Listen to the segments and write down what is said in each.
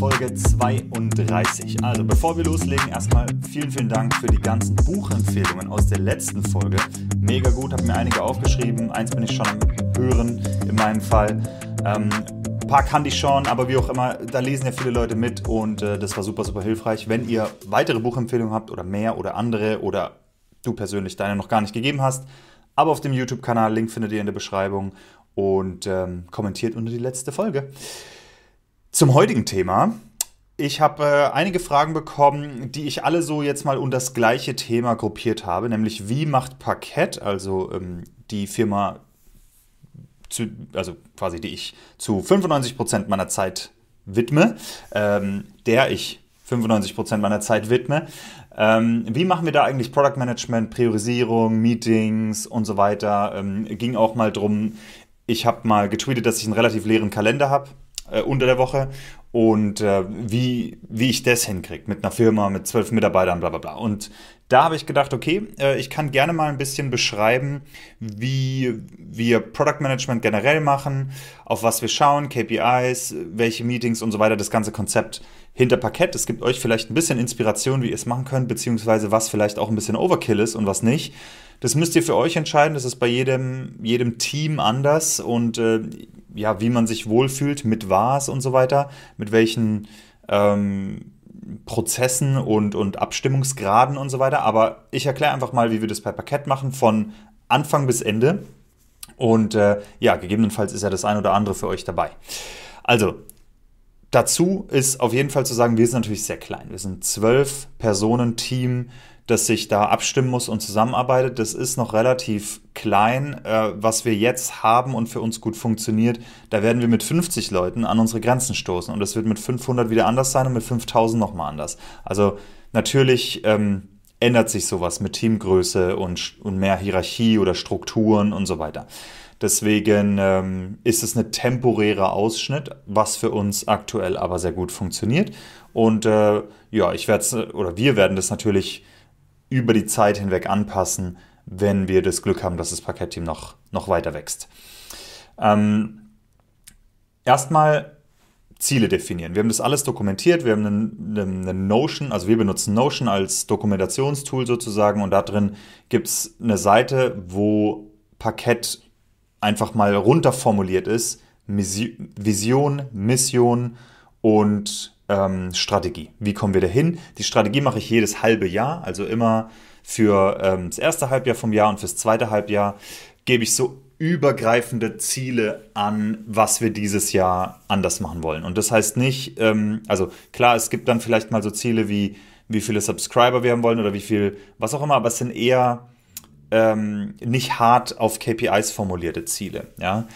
Folge 32. Also bevor wir loslegen, erstmal vielen, vielen Dank für die ganzen Buchempfehlungen aus der letzten Folge. Mega gut, habe mir einige aufgeschrieben. Eins bin ich schon am Hören in meinem Fall. Ähm, ein paar kannte ich schon, aber wie auch immer, da lesen ja viele Leute mit und äh, das war super, super hilfreich. Wenn ihr weitere Buchempfehlungen habt oder mehr oder andere oder du persönlich deine noch gar nicht gegeben hast, aber auf dem YouTube-Kanal, Link findet ihr in der Beschreibung und ähm, kommentiert unter die letzte Folge. Zum heutigen Thema ich habe äh, einige Fragen bekommen, die ich alle so jetzt mal unter das gleiche Thema gruppiert habe, nämlich wie macht Parkett, also ähm, die Firma, zu, also quasi die ich zu 95% meiner Zeit widme, ähm, der ich 95% meiner Zeit widme. Ähm, wie machen wir da eigentlich Product Management, Priorisierung, Meetings und so weiter? Ähm, ging auch mal drum, ich habe mal getweetet, dass ich einen relativ leeren Kalender habe äh, unter der Woche und äh, wie, wie ich das hinkriege mit einer Firma, mit zwölf Mitarbeitern, bla bla bla. Und da habe ich gedacht, okay, äh, ich kann gerne mal ein bisschen beschreiben, wie wir Product Management generell machen, auf was wir schauen, KPIs, welche Meetings und so weiter, das ganze Konzept hinter Parkett. Es gibt euch vielleicht ein bisschen Inspiration, wie ihr es machen könnt, beziehungsweise was vielleicht auch ein bisschen Overkill ist und was nicht. Das müsst ihr für euch entscheiden. Das ist bei jedem, jedem Team anders und äh, ja, wie man sich wohlfühlt, mit was und so weiter, mit welchen ähm, Prozessen und, und Abstimmungsgraden und so weiter. Aber ich erkläre einfach mal, wie wir das bei Parkett machen, von Anfang bis Ende. Und äh, ja, gegebenenfalls ist ja das ein oder andere für euch dabei. Also, dazu ist auf jeden Fall zu sagen, wir sind natürlich sehr klein. Wir sind zwölf Personen Team das sich da abstimmen muss und zusammenarbeitet. Das ist noch relativ klein. Äh, was wir jetzt haben und für uns gut funktioniert, da werden wir mit 50 Leuten an unsere Grenzen stoßen. Und das wird mit 500 wieder anders sein und mit 5000 nochmal anders. Also natürlich ähm, ändert sich sowas mit Teamgröße und, und mehr Hierarchie oder Strukturen und so weiter. Deswegen ähm, ist es ein temporärer Ausschnitt, was für uns aktuell aber sehr gut funktioniert. Und äh, ja, ich werde oder wir werden das natürlich über die Zeit hinweg anpassen, wenn wir das Glück haben, dass das Parkettteam noch, noch weiter wächst. Ähm, erstmal Ziele definieren. Wir haben das alles dokumentiert. Wir haben eine, eine, Notion, also wir benutzen Notion als Dokumentationstool sozusagen und da drin gibt es eine Seite, wo Parkett einfach mal runterformuliert ist. Vision, Mission und ähm, Strategie. Wie kommen wir dahin? Die Strategie mache ich jedes halbe Jahr, also immer für ähm, das erste Halbjahr vom Jahr und fürs zweite Halbjahr gebe ich so übergreifende Ziele an, was wir dieses Jahr anders machen wollen. Und das heißt nicht, ähm, also klar, es gibt dann vielleicht mal so Ziele wie, wie viele Subscriber wir haben wollen oder wie viel, was auch immer, aber es sind eher ähm, nicht hart auf KPIs formulierte Ziele. Ja?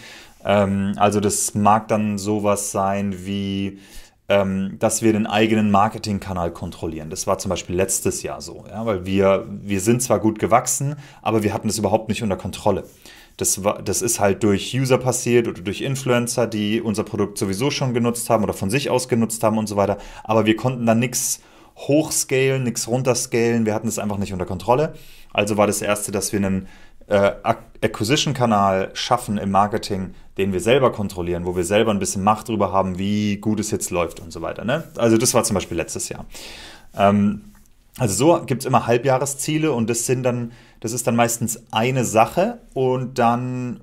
Ähm, also das mag dann sowas sein wie, ähm, dass wir den eigenen Marketingkanal kontrollieren. Das war zum Beispiel letztes Jahr so, ja, weil wir, wir sind zwar gut gewachsen, aber wir hatten es überhaupt nicht unter Kontrolle. Das, war, das ist halt durch User passiert oder durch Influencer, die unser Produkt sowieso schon genutzt haben oder von sich aus genutzt haben und so weiter. Aber wir konnten dann nichts hochscalen, nichts runterscalen. Wir hatten es einfach nicht unter Kontrolle. Also war das Erste, dass wir einen äh, Acquisition-Kanal schaffen im Marketing, den wir selber kontrollieren, wo wir selber ein bisschen Macht darüber haben, wie gut es jetzt läuft und so weiter. Ne? Also das war zum Beispiel letztes Jahr. Ähm, also so gibt es immer Halbjahresziele und das sind dann, das ist dann meistens eine Sache und dann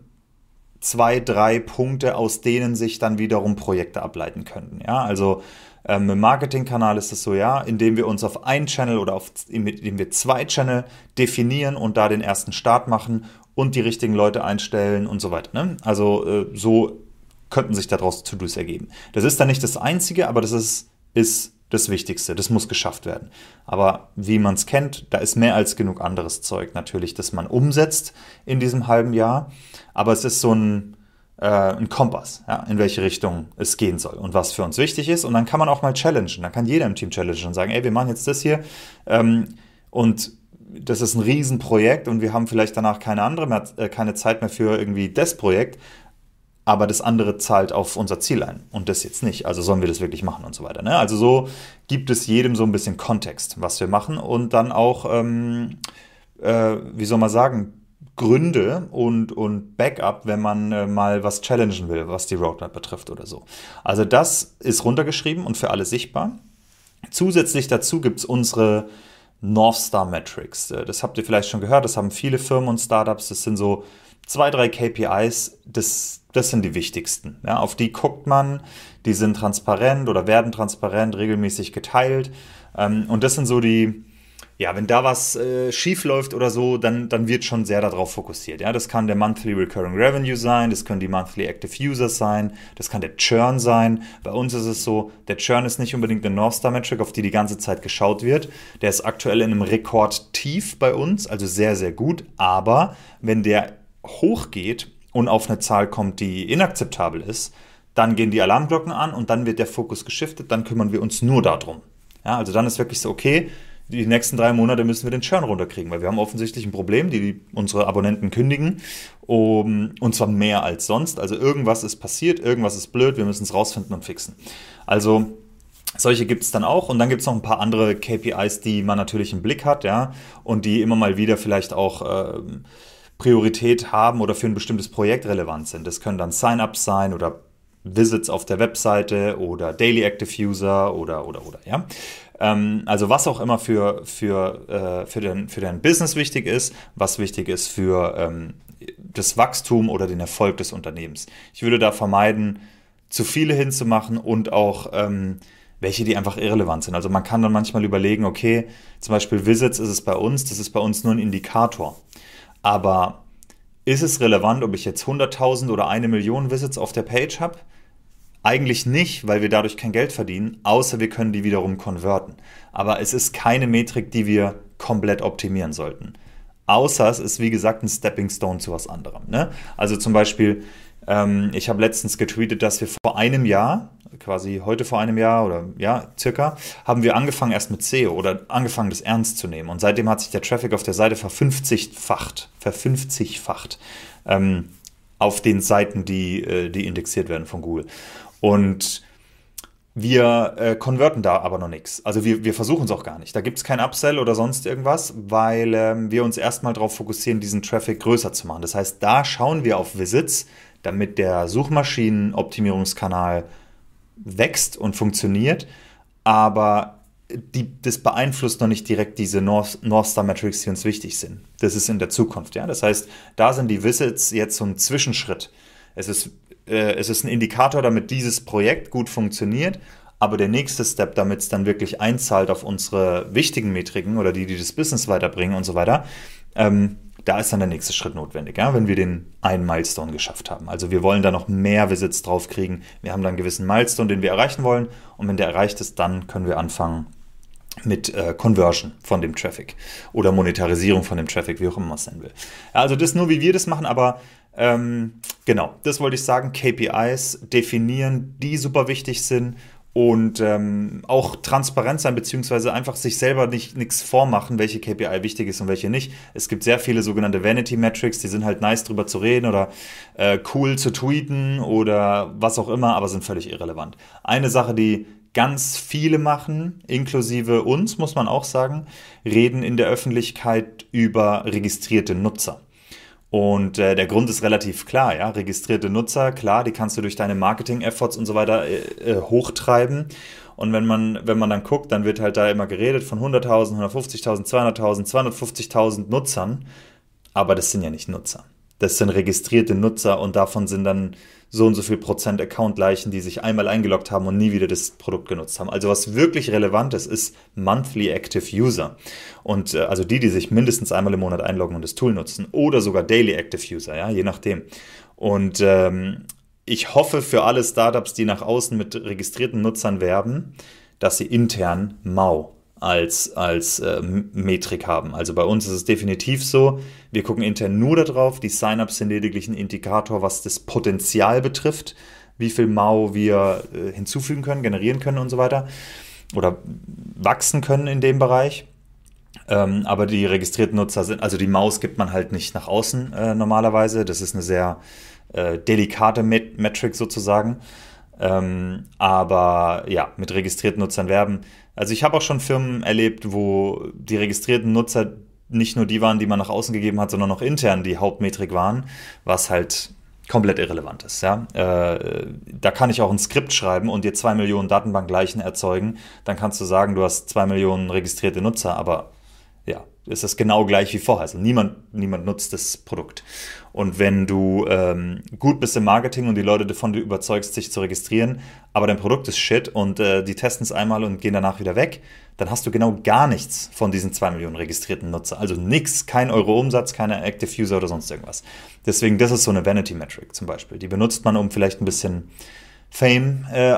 zwei, drei Punkte, aus denen sich dann wiederum Projekte ableiten könnten. Ja, also ähm, Im Marketingkanal ist es so, ja, indem wir uns auf einen Channel oder auf, indem wir zwei Channel definieren und da den ersten Start machen und die richtigen Leute einstellen und so weiter. Ne? Also äh, so könnten sich daraus To-Dos ergeben. Das ist dann nicht das Einzige, aber das ist, ist das Wichtigste. Das muss geschafft werden. Aber wie man es kennt, da ist mehr als genug anderes Zeug natürlich, das man umsetzt in diesem halben Jahr. Aber es ist so ein, äh, ein Kompass, ja, in welche Richtung es gehen soll und was für uns wichtig ist. Und dann kann man auch mal challengen. Dann kann jeder im Team challengen und sagen, ey, wir machen jetzt das hier. Ähm, und das ist ein Riesenprojekt und wir haben vielleicht danach keine andere mehr, äh, keine Zeit mehr für irgendwie das Projekt aber das andere zahlt auf unser Ziel ein und das jetzt nicht. Also sollen wir das wirklich machen und so weiter. Ne? Also so gibt es jedem so ein bisschen Kontext, was wir machen und dann auch, ähm, äh, wie soll man sagen, Gründe und, und Backup, wenn man äh, mal was challengen will, was die Roadmap betrifft oder so. Also das ist runtergeschrieben und für alle sichtbar. Zusätzlich dazu gibt es unsere North Star Metrics. Äh, das habt ihr vielleicht schon gehört, das haben viele Firmen und Startups. Das sind so zwei, drei KPIs, das, das sind die wichtigsten. Ja, auf die guckt man, die sind transparent oder werden transparent, regelmäßig geteilt. Ähm, und das sind so die, ja, wenn da was äh, schief läuft oder so, dann, dann wird schon sehr darauf fokussiert. Ja, das kann der Monthly Recurring Revenue sein, das können die Monthly Active Users sein, das kann der Churn sein. Bei uns ist es so, der Churn ist nicht unbedingt eine North Star Metric, auf die die ganze Zeit geschaut wird. Der ist aktuell in einem Rekordtief bei uns, also sehr, sehr gut. Aber wenn der hochgeht und auf eine Zahl kommt, die inakzeptabel ist, dann gehen die Alarmglocken an und dann wird der Fokus geschiftet, dann kümmern wir uns nur darum. Ja, also dann ist wirklich so, okay, die nächsten drei Monate müssen wir den Churn runterkriegen, weil wir haben offensichtlich ein Problem, die unsere Abonnenten kündigen, um, und zwar mehr als sonst. Also irgendwas ist passiert, irgendwas ist blöd, wir müssen es rausfinden und fixen. Also solche gibt es dann auch und dann gibt es noch ein paar andere KPIs, die man natürlich im Blick hat, ja, und die immer mal wieder vielleicht auch äh, Priorität haben oder für ein bestimmtes Projekt relevant sind. Das können dann Sign-ups sein oder Visits auf der Webseite oder Daily Active User oder oder oder ja. Ähm, also was auch immer für, für, äh, für, den, für dein Business wichtig ist, was wichtig ist für ähm, das Wachstum oder den Erfolg des Unternehmens. Ich würde da vermeiden, zu viele hinzumachen und auch ähm, welche, die einfach irrelevant sind. Also man kann dann manchmal überlegen, okay, zum Beispiel Visits ist es bei uns, das ist bei uns nur ein Indikator. Aber ist es relevant, ob ich jetzt 100.000 oder eine Million Visits auf der Page habe? Eigentlich nicht, weil wir dadurch kein Geld verdienen, außer wir können die wiederum konverten. Aber es ist keine Metrik, die wir komplett optimieren sollten. Außer es ist, wie gesagt, ein Stepping Stone zu was anderem. Ne? Also zum Beispiel, ähm, ich habe letztens getweetet, dass wir vor einem Jahr, quasi heute vor einem Jahr oder ja, circa, haben wir angefangen erst mit SEO oder angefangen, das ernst zu nehmen. Und seitdem hat sich der Traffic auf der Seite verfünfzigfacht. Verfünfzigfacht. Ähm, auf den Seiten, die, äh, die indexiert werden von Google. Und wir äh, konverten da aber noch nichts. Also wir, wir versuchen es auch gar nicht. Da gibt es kein Upsell oder sonst irgendwas, weil ähm, wir uns erstmal darauf fokussieren, diesen Traffic größer zu machen. Das heißt, da schauen wir auf Visits, damit der Suchmaschinenoptimierungskanal wächst und funktioniert, aber die, das beeinflusst noch nicht direkt diese North, North Star Metrics, die uns wichtig sind. Das ist in der Zukunft, ja. Das heißt, da sind die Visits jetzt so ein Zwischenschritt. Es ist, äh, es ist ein Indikator, damit dieses Projekt gut funktioniert, aber der nächste Step, damit es dann wirklich einzahlt auf unsere wichtigen Metriken oder die, die das Business weiterbringen und so weiter, ähm, da ist dann der nächste Schritt notwendig, ja, wenn wir den einen Milestone geschafft haben. Also wir wollen da noch mehr Visits drauf kriegen. Wir haben dann einen gewissen Milestone, den wir erreichen wollen. Und wenn der erreicht ist, dann können wir anfangen mit äh, Conversion von dem Traffic oder Monetarisierung von dem Traffic, wie auch immer man es nennen will. Also das nur, wie wir das machen, aber ähm, genau, das wollte ich sagen. KPIs definieren, die super wichtig sind und ähm, auch transparent sein, beziehungsweise einfach sich selber nicht nichts vormachen, welche KPI wichtig ist und welche nicht. Es gibt sehr viele sogenannte Vanity Metrics, die sind halt nice drüber zu reden oder äh, cool zu tweeten oder was auch immer, aber sind völlig irrelevant. Eine Sache, die ganz viele machen, inklusive uns, muss man auch sagen, reden in der Öffentlichkeit über registrierte Nutzer. Und äh, der Grund ist relativ klar, ja. Registrierte Nutzer, klar, die kannst du durch deine Marketing-Efforts und so weiter äh, äh hochtreiben. Und wenn man, wenn man dann guckt, dann wird halt da immer geredet von 100.000, 150.000, 200.000, 250.000 Nutzern. Aber das sind ja nicht Nutzer. Das sind registrierte Nutzer und davon sind dann so und so viel Prozent Account-Leichen, die sich einmal eingeloggt haben und nie wieder das Produkt genutzt haben. Also was wirklich relevant ist, ist Monthly Active User. Und äh, also die, die sich mindestens einmal im Monat einloggen und das Tool nutzen oder sogar Daily Active User, ja, je nachdem. Und ähm, ich hoffe für alle Startups, die nach außen mit registrierten Nutzern werben, dass sie intern Mau als, als äh, Metrik haben. Also bei uns ist es definitiv so, wir gucken intern nur darauf, die Sign-ups sind lediglich ein Indikator, was das Potenzial betrifft, wie viel Mau wir äh, hinzufügen können, generieren können und so weiter oder wachsen können in dem Bereich. Ähm, aber die registrierten Nutzer sind, also die Maus gibt man halt nicht nach außen äh, normalerweise. Das ist eine sehr äh, delikate Met Metric sozusagen. Ähm, aber ja, mit registrierten Nutzern werben. Also ich habe auch schon Firmen erlebt, wo die registrierten Nutzer nicht nur die waren, die man nach außen gegeben hat, sondern auch intern die Hauptmetrik waren, was halt komplett irrelevant ist. Ja? Äh, da kann ich auch ein Skript schreiben und dir zwei Millionen Datenbankgleichen erzeugen. Dann kannst du sagen, du hast zwei Millionen registrierte Nutzer, aber ist das genau gleich wie vorher. Also niemand, niemand nutzt das Produkt. Und wenn du ähm, gut bist im Marketing und die Leute davon überzeugst, sich zu registrieren, aber dein Produkt ist shit und äh, die testen es einmal und gehen danach wieder weg, dann hast du genau gar nichts von diesen zwei Millionen registrierten Nutzer. Also nichts, kein Euro Umsatz, keine Active User oder sonst irgendwas. Deswegen, das ist so eine Vanity Metric zum Beispiel. Die benutzt man, um vielleicht ein bisschen Fame äh,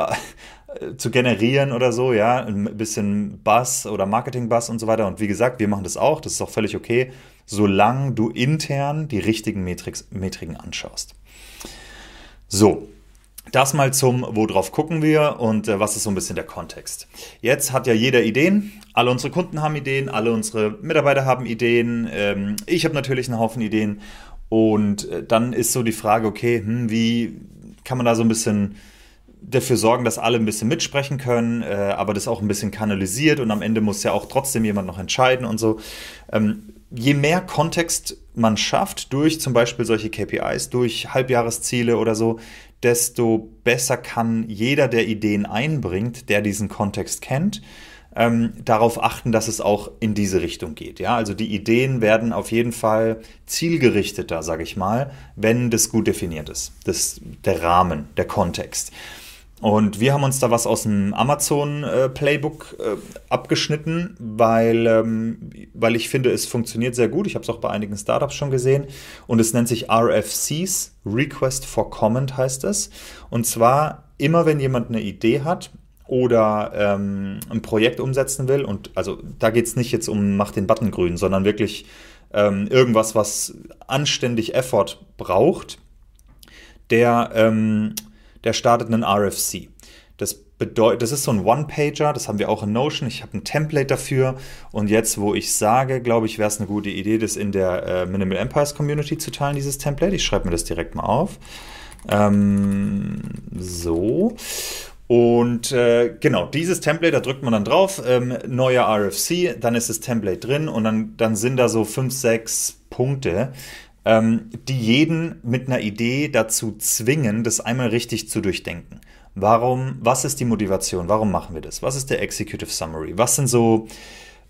zu generieren oder so, ja, ein bisschen Buzz oder Marketing-Buzz und so weiter. Und wie gesagt, wir machen das auch, das ist auch völlig okay, solange du intern die richtigen Metriks, Metriken anschaust. So, das mal zum, worauf gucken wir und äh, was ist so ein bisschen der Kontext. Jetzt hat ja jeder Ideen, alle unsere Kunden haben Ideen, alle unsere Mitarbeiter haben Ideen, ähm, ich habe natürlich einen Haufen Ideen und äh, dann ist so die Frage, okay, hm, wie kann man da so ein bisschen dafür sorgen, dass alle ein bisschen mitsprechen können, äh, aber das auch ein bisschen kanalisiert und am Ende muss ja auch trotzdem jemand noch entscheiden und so. Ähm, je mehr Kontext man schafft durch zum Beispiel solche KPIs, durch Halbjahresziele oder so, desto besser kann jeder, der Ideen einbringt, der diesen Kontext kennt, ähm, darauf achten, dass es auch in diese Richtung geht. Ja, also die Ideen werden auf jeden Fall zielgerichteter, sage ich mal, wenn das gut definiert ist. Das, der Rahmen, der Kontext. Und wir haben uns da was aus dem Amazon äh, Playbook äh, abgeschnitten, weil, ähm, weil ich finde, es funktioniert sehr gut. Ich habe es auch bei einigen Startups schon gesehen. Und es nennt sich RFCs, Request for Comment heißt es. Und zwar immer, wenn jemand eine Idee hat oder ähm, ein Projekt umsetzen will, und also da geht es nicht jetzt um mach den Button grün, sondern wirklich ähm, irgendwas, was anständig Effort braucht, der ähm, der startet einen RFC. Das bedeutet, das ist so ein One-Pager, das haben wir auch in Notion. Ich habe ein Template dafür. Und jetzt, wo ich sage, glaube ich, wäre es eine gute Idee, das in der äh, Minimal Empires Community zu teilen, dieses Template. Ich schreibe mir das direkt mal auf. Ähm, so. Und äh, genau, dieses Template, da drückt man dann drauf, ähm, neuer RFC, dann ist das Template drin und dann, dann sind da so fünf, sechs Punkte, ähm, die jeden mit einer Idee dazu zwingen, das einmal richtig zu durchdenken. Warum, was ist die Motivation? Warum machen wir das? Was ist der Executive Summary? Was sind so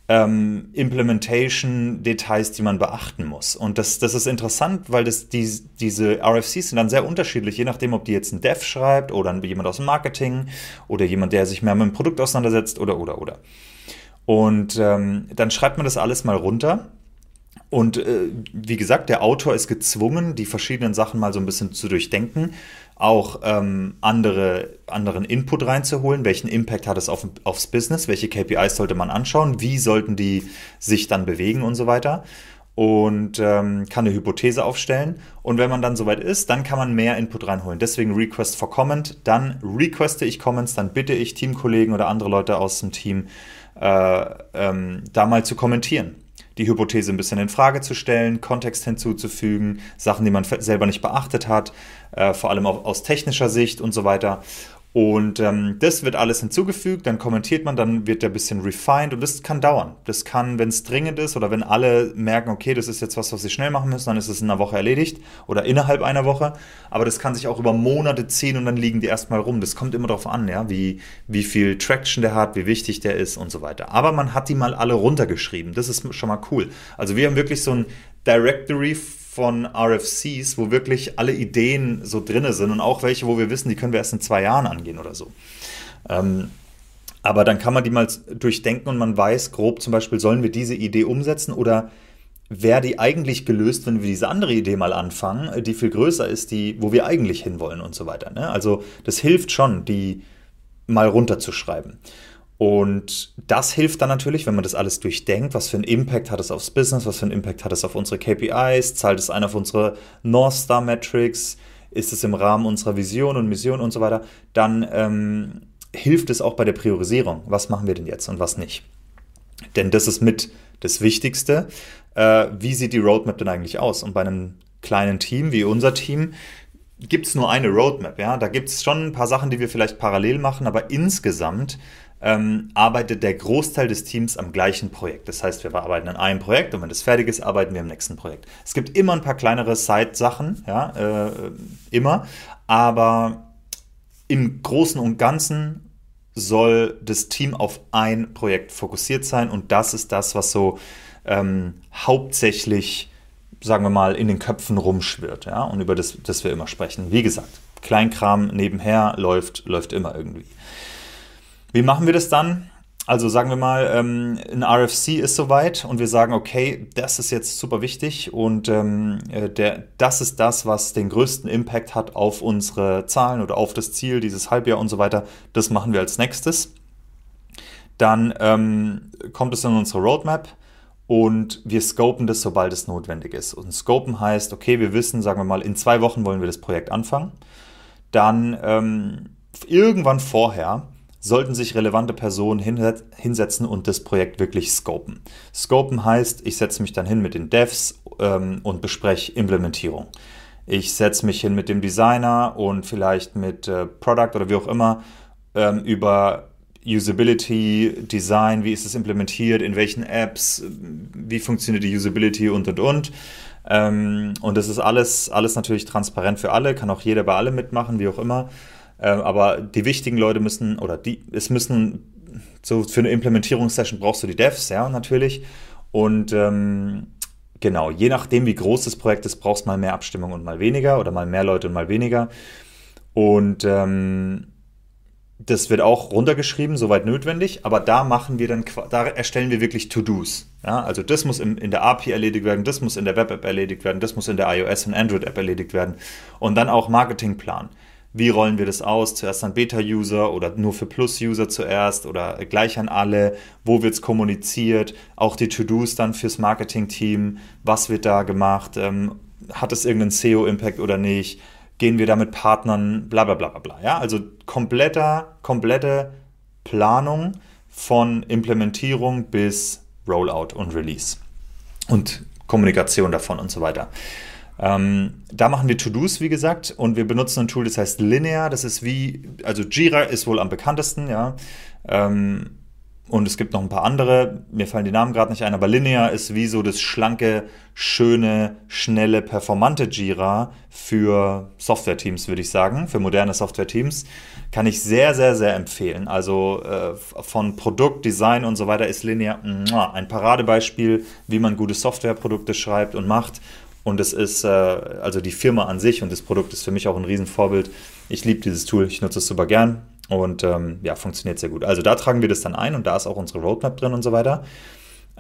ähm, Implementation-Details, die man beachten muss? Und das, das ist interessant, weil das, die, diese RFCs sind dann sehr unterschiedlich, je nachdem, ob die jetzt ein Dev schreibt oder jemand aus dem Marketing oder jemand, der sich mehr mit dem Produkt auseinandersetzt oder, oder, oder. Und ähm, dann schreibt man das alles mal runter und äh, wie gesagt, der Autor ist gezwungen, die verschiedenen Sachen mal so ein bisschen zu durchdenken, auch ähm, andere, anderen Input reinzuholen. Welchen Impact hat es auf, aufs Business? Welche KPIs sollte man anschauen? Wie sollten die sich dann bewegen und so weiter? Und ähm, kann eine Hypothese aufstellen. Und wenn man dann soweit ist, dann kann man mehr Input reinholen. Deswegen Request for Comment. Dann requeste ich Comments, dann bitte ich Teamkollegen oder andere Leute aus dem Team, äh, ähm, da mal zu kommentieren die Hypothese ein bisschen in Frage zu stellen, Kontext hinzuzufügen, Sachen, die man selber nicht beachtet hat, äh, vor allem auch aus technischer Sicht und so weiter. Und ähm, das wird alles hinzugefügt, dann kommentiert man, dann wird der ein bisschen refined und das kann dauern. Das kann, wenn es dringend ist oder wenn alle merken, okay, das ist jetzt was, was sie schnell machen müssen, dann ist es in einer Woche erledigt oder innerhalb einer Woche. Aber das kann sich auch über Monate ziehen und dann liegen die erstmal rum. Das kommt immer darauf an, ja, wie, wie viel Traction der hat, wie wichtig der ist und so weiter. Aber man hat die mal alle runtergeschrieben. Das ist schon mal cool. Also wir haben wirklich so ein Directory von RFCs, wo wirklich alle Ideen so drinne sind und auch welche, wo wir wissen, die können wir erst in zwei Jahren angehen oder so. Ähm, aber dann kann man die mal durchdenken und man weiß grob zum Beispiel, sollen wir diese Idee umsetzen oder wäre die eigentlich gelöst, wenn wir diese andere Idee mal anfangen, die viel größer ist, die, wo wir eigentlich hinwollen und so weiter. Ne? Also das hilft schon, die mal runterzuschreiben. Und das hilft dann natürlich, wenn man das alles durchdenkt, was für einen Impact hat es aufs Business, was für einen Impact hat es auf unsere KPIs, zahlt es ein auf unsere North Star Metrics, ist es im Rahmen unserer Vision und Mission und so weiter, dann ähm, hilft es auch bei der Priorisierung. Was machen wir denn jetzt und was nicht? Denn das ist mit das Wichtigste. Äh, wie sieht die Roadmap denn eigentlich aus? Und bei einem kleinen Team wie unser Team gibt es nur eine Roadmap. Ja? Da gibt es schon ein paar Sachen, die wir vielleicht parallel machen, aber insgesamt ähm, arbeitet der Großteil des Teams am gleichen Projekt. Das heißt, wir arbeiten an einem Projekt und wenn das fertig ist, arbeiten wir am nächsten Projekt. Es gibt immer ein paar kleinere Side-Sachen, ja, äh, immer, aber im Großen und Ganzen soll das Team auf ein Projekt fokussiert sein und das ist das, was so ähm, hauptsächlich, sagen wir mal, in den Köpfen rumschwirrt, ja, und über das, das wir immer sprechen. Wie gesagt, Kleinkram nebenher läuft, läuft immer irgendwie. Wie machen wir das dann? Also sagen wir mal, ähm, ein RFC ist soweit und wir sagen, okay, das ist jetzt super wichtig und ähm, äh, der, das ist das, was den größten Impact hat auf unsere Zahlen oder auf das Ziel, dieses Halbjahr und so weiter. Das machen wir als nächstes. Dann ähm, kommt es in unsere Roadmap und wir scopen das, sobald es notwendig ist. Und scopen heißt, okay, wir wissen, sagen wir mal, in zwei Wochen wollen wir das Projekt anfangen. Dann ähm, irgendwann vorher sollten sich relevante Personen hinsetzen und das Projekt wirklich scopen. Scopen heißt, ich setze mich dann hin mit den Devs ähm, und bespreche Implementierung. Ich setze mich hin mit dem Designer und vielleicht mit äh, Product oder wie auch immer ähm, über Usability, Design, wie ist es implementiert, in welchen Apps, wie funktioniert die Usability und und und. Ähm, und das ist alles, alles natürlich transparent für alle, kann auch jeder bei allem mitmachen, wie auch immer. Ähm, aber die wichtigen Leute müssen, oder die, es müssen, so für eine Implementierungssession brauchst du die Devs, ja, natürlich. Und ähm, genau, je nachdem, wie groß das Projekt ist, brauchst du mal mehr Abstimmung und mal weniger oder mal mehr Leute und mal weniger. Und ähm, das wird auch runtergeschrieben, soweit notwendig, aber da machen wir dann, da erstellen wir wirklich To-Dos. Ja, also das muss in, in der API erledigt werden, das muss in der Web-App erledigt werden, das muss in der iOS- und Android-App erledigt werden. Und dann auch Marketingplan wie rollen wir das aus? Zuerst an Beta-User oder nur für Plus-User zuerst oder gleich an alle? Wo wird es kommuniziert? Auch die To-Dos dann fürs Marketing-Team. Was wird da gemacht? Ähm, hat es irgendeinen SEO-Impact oder nicht? Gehen wir da mit Partnern? Bla bla bla bla bla. Ja? Also kompletter, komplette Planung von Implementierung bis Rollout und Release. Und Kommunikation davon und so weiter. Ähm, da machen wir To-Dos, wie gesagt, und wir benutzen ein Tool, das heißt Linear. Das ist wie, also Jira ist wohl am bekanntesten, ja. Ähm, und es gibt noch ein paar andere, mir fallen die Namen gerade nicht ein, aber Linear ist wie so das schlanke, schöne, schnelle, performante Jira für Software-Teams, würde ich sagen, für moderne Software-Teams. Kann ich sehr, sehr, sehr empfehlen. Also äh, von Produkt, Design und so weiter ist Linear ein Paradebeispiel, wie man gute Softwareprodukte schreibt und macht. Und es ist, äh, also die Firma an sich und das Produkt ist für mich auch ein Riesenvorbild. Ich liebe dieses Tool, ich nutze es super gern und ähm, ja, funktioniert sehr gut. Also da tragen wir das dann ein und da ist auch unsere Roadmap drin und so weiter.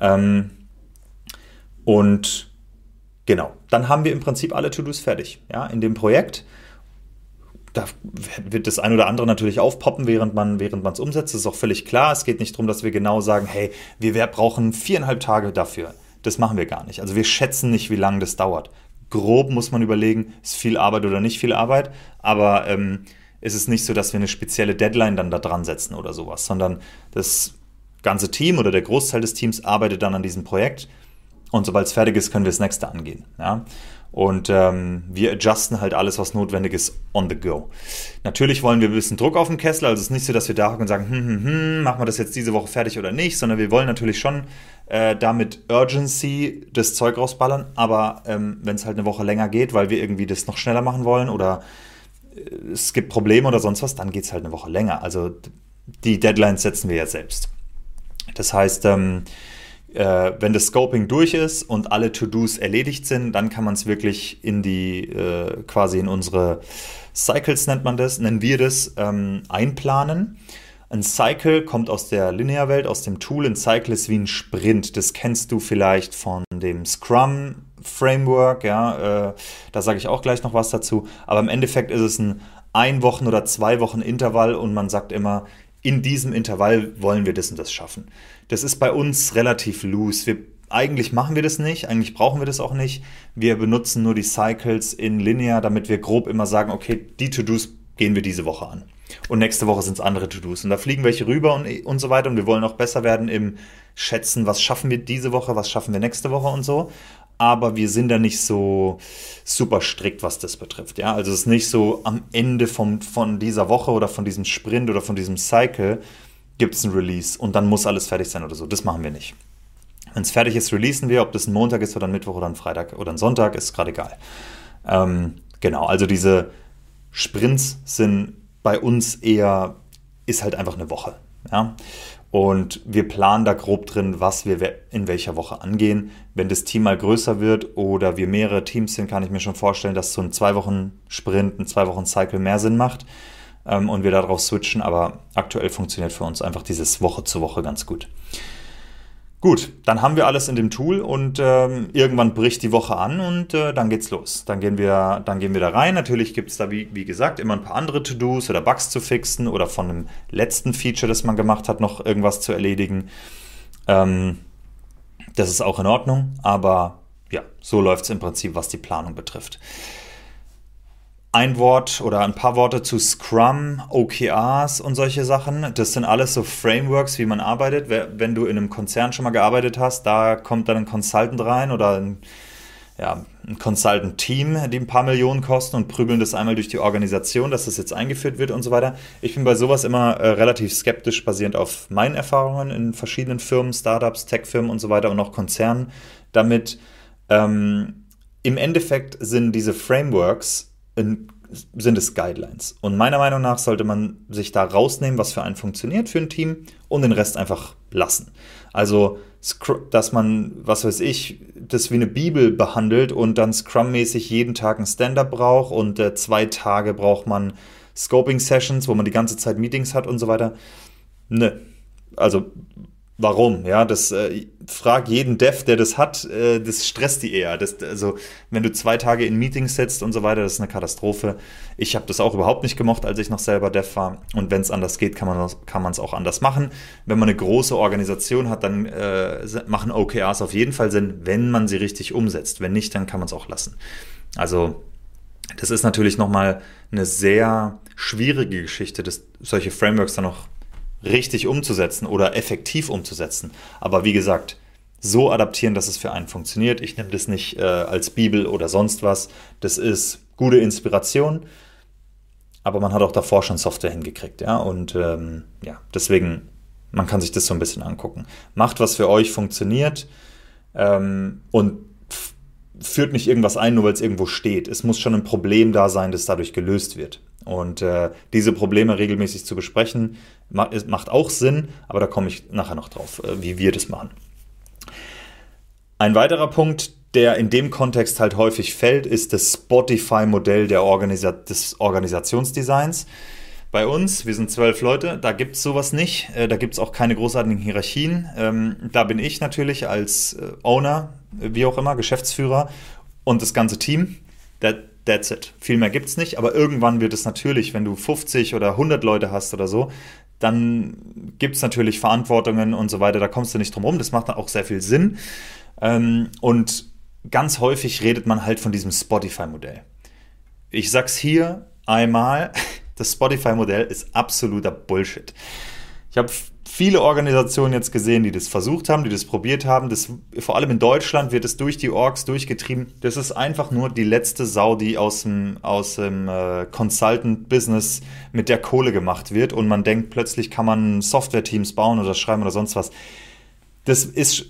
Ähm, und genau, dann haben wir im Prinzip alle To-Dos fertig. Ja, in dem Projekt. Da wird das ein oder andere natürlich aufpoppen, während man während es umsetzt. Das ist auch völlig klar. Es geht nicht darum, dass wir genau sagen, hey, wir brauchen viereinhalb Tage dafür. Das machen wir gar nicht. Also wir schätzen nicht, wie lange das dauert. Grob muss man überlegen, ist viel Arbeit oder nicht viel Arbeit, aber ähm, ist es nicht so, dass wir eine spezielle Deadline dann da dran setzen oder sowas, sondern das ganze Team oder der Großteil des Teams arbeitet dann an diesem Projekt und sobald es fertig ist, können wir das nächste angehen. Ja? Und ähm, wir adjusten halt alles, was notwendig ist, on the go. Natürlich wollen wir ein bisschen Druck auf den Kessel. Also es ist nicht so, dass wir da hocken und sagen, hm, hm, hm, machen wir das jetzt diese Woche fertig oder nicht, sondern wir wollen natürlich schon äh, damit Urgency das Zeug rausballern. Aber ähm, wenn es halt eine Woche länger geht, weil wir irgendwie das noch schneller machen wollen oder äh, es gibt Probleme oder sonst was, dann geht es halt eine Woche länger. Also die Deadlines setzen wir ja selbst. Das heißt, ähm, äh, wenn das Scoping durch ist und alle To-Dos erledigt sind, dann kann man es wirklich in die, äh, quasi in unsere Cycles nennt man das, nennen wir das, ähm, einplanen. Ein Cycle kommt aus der Linear-Welt, aus dem Tool. Ein Cycle ist wie ein Sprint. Das kennst du vielleicht von dem Scrum Framework, ja, äh, da sage ich auch gleich noch was dazu. Aber im Endeffekt ist es ein ein Wochen oder zwei Wochen Intervall und man sagt immer, in diesem Intervall wollen wir das und das schaffen. Das ist bei uns relativ loose. Wir, eigentlich machen wir das nicht, eigentlich brauchen wir das auch nicht. Wir benutzen nur die Cycles in Linear, damit wir grob immer sagen, okay, die To-Dos gehen wir diese Woche an. Und nächste Woche sind es andere To-Dos. Und da fliegen welche rüber und, und so weiter. Und wir wollen auch besser werden im Schätzen, was schaffen wir diese Woche, was schaffen wir nächste Woche und so aber wir sind da nicht so super strikt, was das betrifft. Ja? Also es ist nicht so am Ende vom, von dieser Woche oder von diesem Sprint oder von diesem Cycle gibt es ein Release und dann muss alles fertig sein oder so. Das machen wir nicht. Wenn es fertig ist, releasen wir, ob das ein Montag ist oder ein Mittwoch oder ein Freitag oder ein Sonntag, ist gerade egal. Ähm, genau, also diese Sprints sind bei uns eher, ist halt einfach eine Woche. Ja? Und wir planen da grob drin, was wir in welcher Woche angehen. Wenn das Team mal größer wird oder wir mehrere Teams sind, kann ich mir schon vorstellen, dass so ein zwei Wochen Sprint, ein zwei Wochen Cycle mehr Sinn macht ähm, und wir darauf switchen. Aber aktuell funktioniert für uns einfach dieses Woche zu Woche ganz gut. Gut, dann haben wir alles in dem Tool und ähm, irgendwann bricht die Woche an und äh, dann geht's los. Dann gehen wir, dann gehen wir da rein. Natürlich gibt es da, wie, wie gesagt, immer ein paar andere To-Dos oder Bugs zu fixen oder von einem letzten Feature, das man gemacht hat, noch irgendwas zu erledigen. Ähm, das ist auch in Ordnung, aber ja, so läuft es im Prinzip, was die Planung betrifft ein Wort oder ein paar Worte zu Scrum, OKRs und solche Sachen. Das sind alles so Frameworks, wie man arbeitet. Wenn du in einem Konzern schon mal gearbeitet hast, da kommt dann ein Consultant rein oder ein, ja, ein Consultant-Team, die ein paar Millionen kosten und prügeln das einmal durch die Organisation, dass das jetzt eingeführt wird und so weiter. Ich bin bei sowas immer äh, relativ skeptisch, basierend auf meinen Erfahrungen in verschiedenen Firmen, Startups, Tech-Firmen und so weiter und auch Konzernen. Damit ähm, im Endeffekt sind diese Frameworks in, sind es Guidelines. Und meiner Meinung nach sollte man sich da rausnehmen, was für einen funktioniert für ein Team und den Rest einfach lassen. Also, dass man, was weiß ich, das wie eine Bibel behandelt und dann Scrum-mäßig jeden Tag ein Stand-up braucht und äh, zwei Tage braucht man Scoping-Sessions, wo man die ganze Zeit Meetings hat und so weiter. Ne. Also, Warum? Ja, das äh, frag jeden Dev, der das hat, äh, das stresst die eher. Das, also, wenn du zwei Tage in Meetings sitzt und so weiter, das ist eine Katastrophe. Ich habe das auch überhaupt nicht gemocht, als ich noch selber Dev war. Und wenn es anders geht, kann man kann es auch anders machen. Wenn man eine große Organisation hat, dann äh, machen OKRs auf jeden Fall Sinn, wenn man sie richtig umsetzt. Wenn nicht, dann kann man es auch lassen. Also das ist natürlich nochmal eine sehr schwierige Geschichte, dass solche Frameworks dann noch richtig umzusetzen oder effektiv umzusetzen. Aber wie gesagt, so adaptieren, dass es für einen funktioniert. Ich nehme das nicht äh, als Bibel oder sonst was. Das ist gute Inspiration, aber man hat auch davor schon Software hingekriegt, ja. Und ähm, ja, deswegen, man kann sich das so ein bisschen angucken. Macht, was für euch funktioniert ähm, und führt nicht irgendwas ein, nur weil es irgendwo steht. Es muss schon ein Problem da sein, das dadurch gelöst wird. Und äh, diese Probleme regelmäßig zu besprechen, macht auch Sinn, aber da komme ich nachher noch drauf, äh, wie wir das machen. Ein weiterer Punkt, der in dem Kontext halt häufig fällt, ist das Spotify-Modell Organisa des Organisationsdesigns. Bei uns, wir sind zwölf Leute, da gibt es sowas nicht. Äh, da gibt es auch keine großartigen Hierarchien. Ähm, da bin ich natürlich als äh, Owner, wie auch immer, Geschäftsführer und das ganze Team. That, that's it. Viel mehr gibt es nicht, aber irgendwann wird es natürlich, wenn du 50 oder 100 Leute hast oder so, dann gibt es natürlich Verantwortungen und so weiter, da kommst du nicht drum rum, das macht dann auch sehr viel Sinn. Ähm, und ganz häufig redet man halt von diesem Spotify-Modell. Ich sag's hier einmal, das Spotify-Modell ist absoluter Bullshit. Ich habe viele Organisationen jetzt gesehen, die das versucht haben, die das probiert haben. Das, vor allem in Deutschland wird es durch die Orgs durchgetrieben. Das ist einfach nur die letzte Sau, die aus dem, aus dem äh, Consultant-Business mit der Kohle gemacht wird. Und man denkt, plötzlich kann man Software-Teams bauen oder schreiben oder sonst was das ist,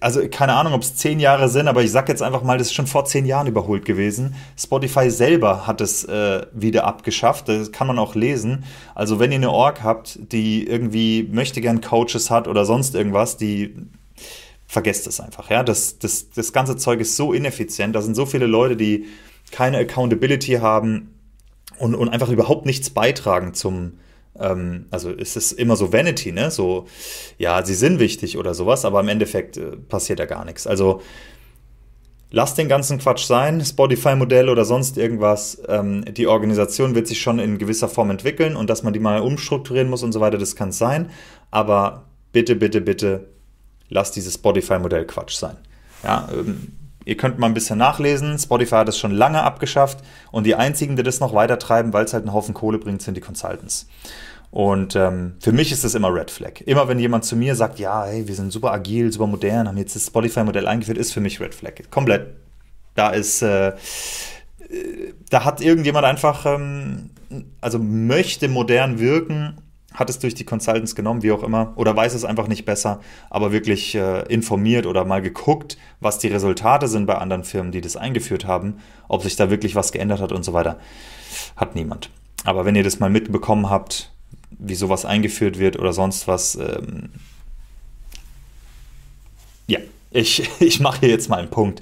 also keine Ahnung, ob es zehn Jahre sind, aber ich sag jetzt einfach mal, das ist schon vor zehn Jahren überholt gewesen. Spotify selber hat es äh, wieder abgeschafft, das kann man auch lesen. Also wenn ihr eine Org habt, die irgendwie möchte gern Coaches hat oder sonst irgendwas, die vergesst es einfach. Ja, das, das, das ganze Zeug ist so ineffizient. Da sind so viele Leute, die keine Accountability haben und, und einfach überhaupt nichts beitragen zum, Ähm, also ist es immer so Vanity, ne? So, ja, sie sind wichtig oder sowas, aber im Endeffekt äh, passiert da gar nichts. Also Lass den ganzen Quatsch sein, Spotify-Modell oder sonst irgendwas. Ähm, die Organisation wird sich schon in gewisser Form entwickeln und dass man die mal umstrukturieren muss und so weiter, das kann sein. Aber bitte, bitte, bitte, lass dieses Spotify-Modell Quatsch sein. Ja, ähm, ihr könnt mal ein bisschen nachlesen. Spotify hat es schon lange abgeschafft und die einzigen, die das noch weiter treiben, weil es halt einen Haufen Kohle bringt, sind die Consultants. Und ähm, für mich ist das immer Red Flag. Immer wenn jemand zu mir sagt, ja, hey, wir sind super agil, super modern, haben jetzt das Spotify-Modell eingeführt, ist für mich Red Flag. Komplett. Da ist, äh, da hat irgendjemand einfach, ähm, also möchte modern wirken, hat es durch die Consultants genommen, wie auch immer, oder weiß es einfach nicht besser, aber wirklich äh, informiert oder mal geguckt, was die Resultate sind bei anderen Firmen, die das eingeführt haben, ob sich da wirklich was geändert hat und so weiter, hat niemand. Aber wenn ihr das mal mitbekommen habt, wie sowas eingeführt wird oder sonst was. Ähm, ja, ich, ich mache hier jetzt mal einen Punkt.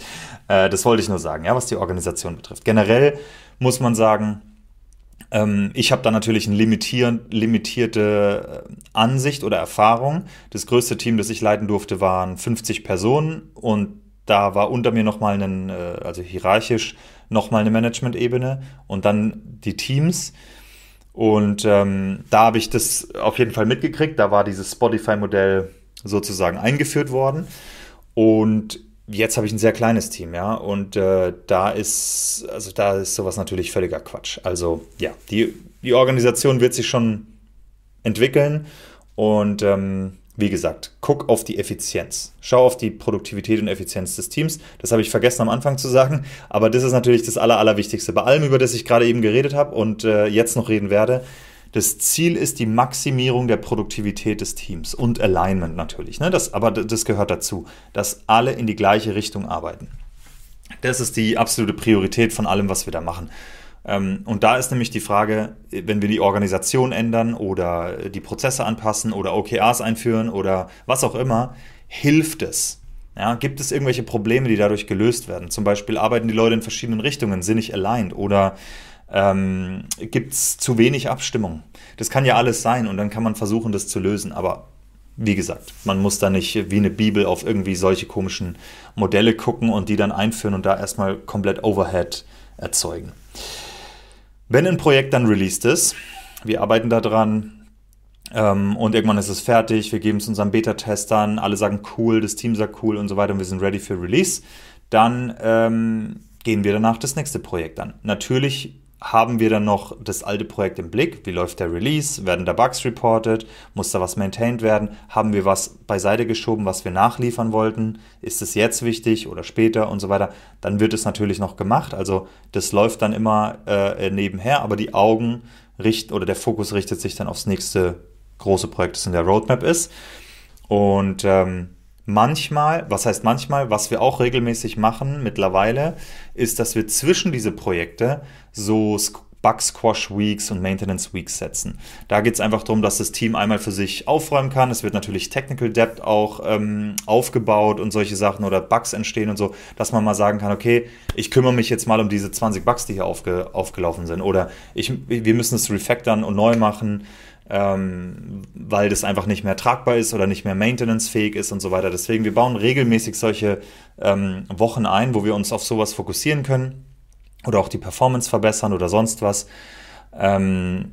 Äh, das wollte ich nur sagen, ja, was die Organisation betrifft. Generell muss man sagen, ähm, ich habe da natürlich eine limitier limitierte äh, Ansicht oder Erfahrung. Das größte Team, das ich leiten durfte, waren 50 Personen und da war unter mir nochmal ein, äh, also hierarchisch nochmal eine Management-Ebene und dann die Teams. Und ähm, da habe ich das auf jeden Fall mitgekriegt. Da war dieses Spotify-Modell sozusagen eingeführt worden. Und jetzt habe ich ein sehr kleines Team, ja. Und äh, da ist, also da ist sowas natürlich völliger Quatsch. Also ja, die, die Organisation wird sich schon entwickeln. Und ähm, wie gesagt, guck auf die Effizienz. Schau auf die Produktivität und Effizienz des Teams. Das habe ich vergessen am Anfang zu sagen, aber das ist natürlich das Aller, Allerwichtigste. Bei allem, über das ich gerade eben geredet habe und äh, jetzt noch reden werde, das Ziel ist die Maximierung der Produktivität des Teams und Alignment natürlich. Ne? Das, aber das gehört dazu, dass alle in die gleiche Richtung arbeiten. Das ist die absolute Priorität von allem, was wir da machen. Ähm, und da ist nämlich die Frage, wenn wir die Organisation ändern oder die Prozesse anpassen oder OKRs einführen oder was auch immer, hilft es? Ja, gibt es irgendwelche Probleme, die dadurch gelöst werden? Zum Beispiel arbeiten die Leute in verschiedenen Richtungen, sind nicht aligned oder ähm, gibt es zu wenig Abstimmung? Das kann ja alles sein und dann kann man versuchen, das zu lösen. Aber wie gesagt, man muss da nicht wie eine Bibel auf irgendwie solche komischen Modelle gucken und die dann einführen und da erstmal komplett Overhead erzeugen. Wenn ein Projekt dann released ist, wir arbeiten daran ähm, und irgendwann ist es fertig, wir geben es unseren Beta-Testern, alle sagen cool, das Team sagt cool und so weiter und wir sind ready für Release, dann ähm, gehen wir danach das nächste Projekt an. Natürlich haben wir dann noch das alte Projekt im Blick? Wie läuft der Release? Werden da Bugs reported? Muss da was maintained werden? Haben wir was beiseite geschoben, was wir nachliefern wollten? Ist es jetzt wichtig oder später und so weiter? Dann wird es natürlich noch gemacht. Also das läuft dann immer äh, nebenher, aber die Augen richten oder der Fokus richtet sich dann aufs nächste große Projekt, das in der Roadmap ist. Und ähm, Manchmal, was heißt manchmal, was wir auch regelmäßig machen mittlerweile, ist, dass wir zwischen diese Projekte so Bug Squash Weeks und Maintenance Weeks setzen. Da geht es einfach darum, dass das Team einmal für sich aufräumen kann. Es wird natürlich Technical Debt auch ähm, aufgebaut und solche Sachen oder Bugs entstehen und so, dass man mal sagen kann, okay, ich kümmere mich jetzt mal um diese 20 Bugs, die hier aufge aufgelaufen sind. Oder ich, wir müssen es refactoren und neu machen ähm, weil das einfach nicht mehr tragbar ist oder nicht mehr maintenancefähig ist und so weiter. Deswegen, wir bauen regelmäßig solche ähm, Wochen ein, wo wir uns auf sowas fokussieren können oder auch die Performance verbessern oder sonst was. Ähm,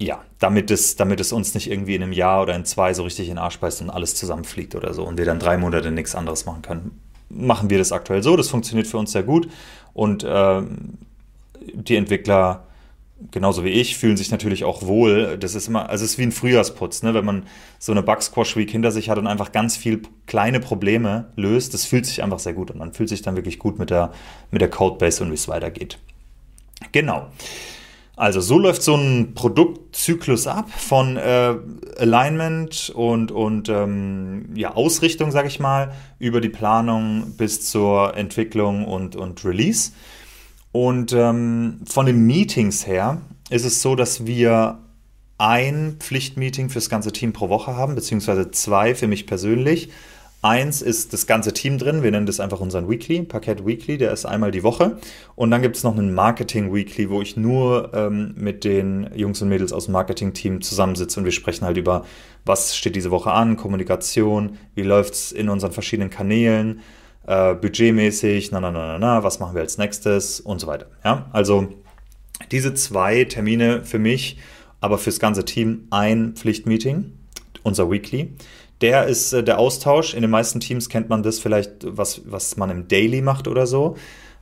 ja, damit es, damit es uns nicht irgendwie in einem Jahr oder in zwei so richtig in den Arsch beißt und alles zusammenfliegt oder so und wir dann drei Monate nichts anderes machen können. Machen wir das aktuell so, das funktioniert für uns sehr gut und äh, die Entwickler genauso wie ich, fühlen sich natürlich auch wohl. Das ist immer, also es ist wie ein Frühjahrsputz, ne? wenn man so eine Bug Squash Week hinter sich hat und einfach ganz viel kleine Probleme löst. Das fühlt sich einfach sehr gut und man fühlt sich dann wirklich gut mit der, mit der Codebase und wie es weitergeht. Genau. Also so läuft so ein Produktzyklus ab von äh, Alignment und, und ähm, ja, Ausrichtung, sage ich mal, über die Planung bis zur Entwicklung und, und Release. Und ähm, von den Meetings her ist es so, dass wir ein Pflichtmeeting fürs ganze Team pro Woche haben, beziehungsweise zwei für mich persönlich. Eins ist das ganze Team drin. Wir nennen das einfach unseren Weekly, Parkett Weekly. Der ist einmal die Woche. Und dann gibt es noch einen Marketing Weekly, wo ich nur ähm, mit den Jungs und Mädels aus dem Marketing-Team zusammensitze und wir sprechen halt über, was steht diese Woche an, Kommunikation, wie läuft es in unseren verschiedenen Kanälen, äh, budgetmäßig, na, na, na, na, na, was machen wir als nächstes und so weiter. Ja, also diese zwei Termine für mich, aber fürs ganze Team ein Pflichtmeeting, unser Weekly. Der ist äh, der Austausch. In den meisten Teams kennt man das vielleicht, was, was man im Daily macht oder so.